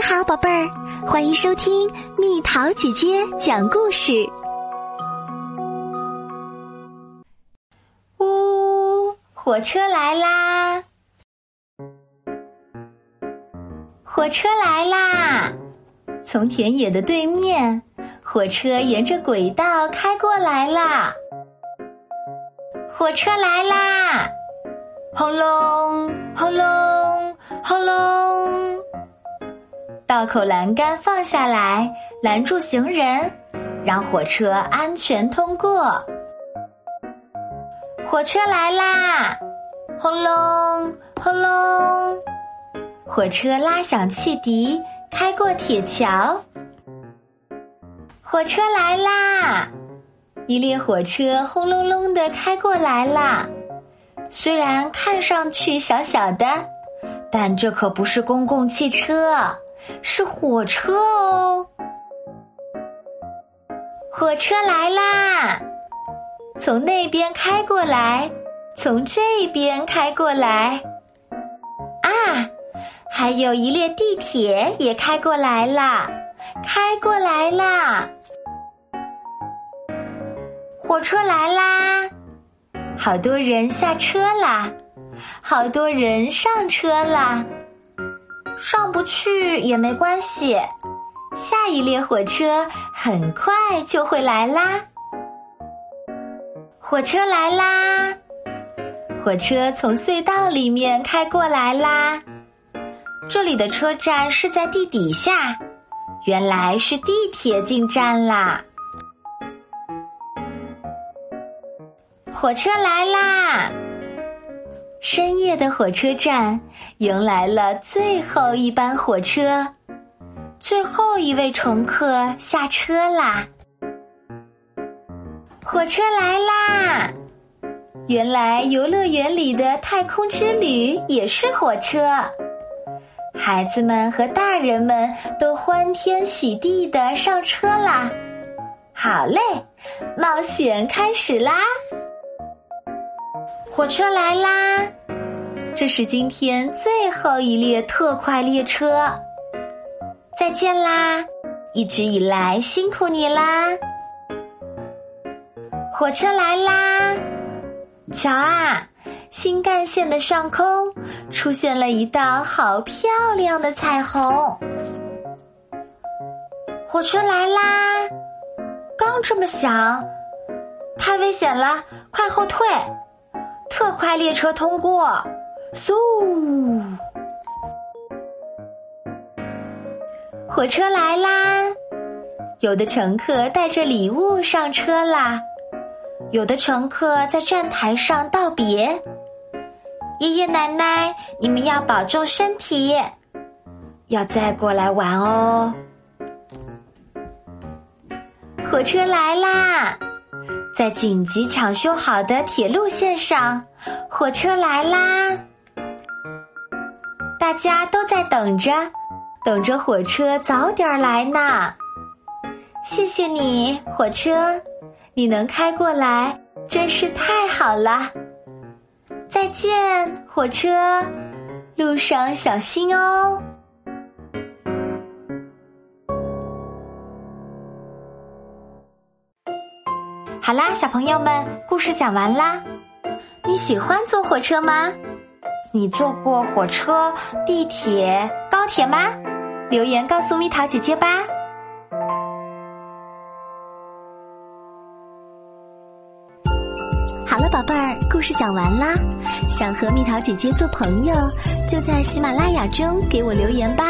你好，宝贝儿，欢迎收听蜜桃姐姐讲故事。呜，火车来啦！火车来啦！从田野的对面，火车沿着轨道开过来啦。火车来啦！轰隆，轰隆，轰隆！道口栏杆放下来，拦住行人，让火车安全通过。火车来啦！轰隆，轰隆！火车拉响汽笛，开过铁桥。火车来啦！一列火车轰隆隆的开过来啦。虽然看上去小小的，但这可不是公共汽车，是火车哦。火车来啦！从那边开过来，从这边开过来。啊，还有一列地铁也开过来啦，开过来啦！火车来啦！好多人下车啦，好多人上车啦。上不去也没关系，下一列火车很快就会来啦。火车来啦！火车从隧道里面开过来啦。这里的车站是在地底下，原来是地铁进站啦。火车来啦！深夜的火车站迎来了最后一班火车，最后一位乘客下车啦。火车来啦！原来游乐园里的太空之旅也是火车，孩子们和大人们都欢天喜地的上车啦。好嘞，冒险开始啦！火车来啦！这是今天最后一列特快列车，再见啦！一直以来辛苦你啦！火车来啦！瞧啊，新干线的上空出现了一道好漂亮的彩虹。火车来啦！刚这么想，太危险了，快后退！特快列车通过，嗖！火车来啦！有的乘客带着礼物上车啦，有的乘客在站台上道别。爷爷奶奶，你们要保重身体，要再过来玩哦。火车来啦！在紧急抢修好的铁路线上，火车来啦！大家都在等着，等着火车早点来呢。谢谢你，火车，你能开过来真是太好了。再见，火车，路上小心哦。好啦，小朋友们，故事讲完啦。你喜欢坐火车吗？你坐过火车、地铁、高铁吗？留言告诉蜜桃姐姐吧。好了，宝贝儿，故事讲完啦。想和蜜桃姐姐做朋友，就在喜马拉雅中给我留言吧。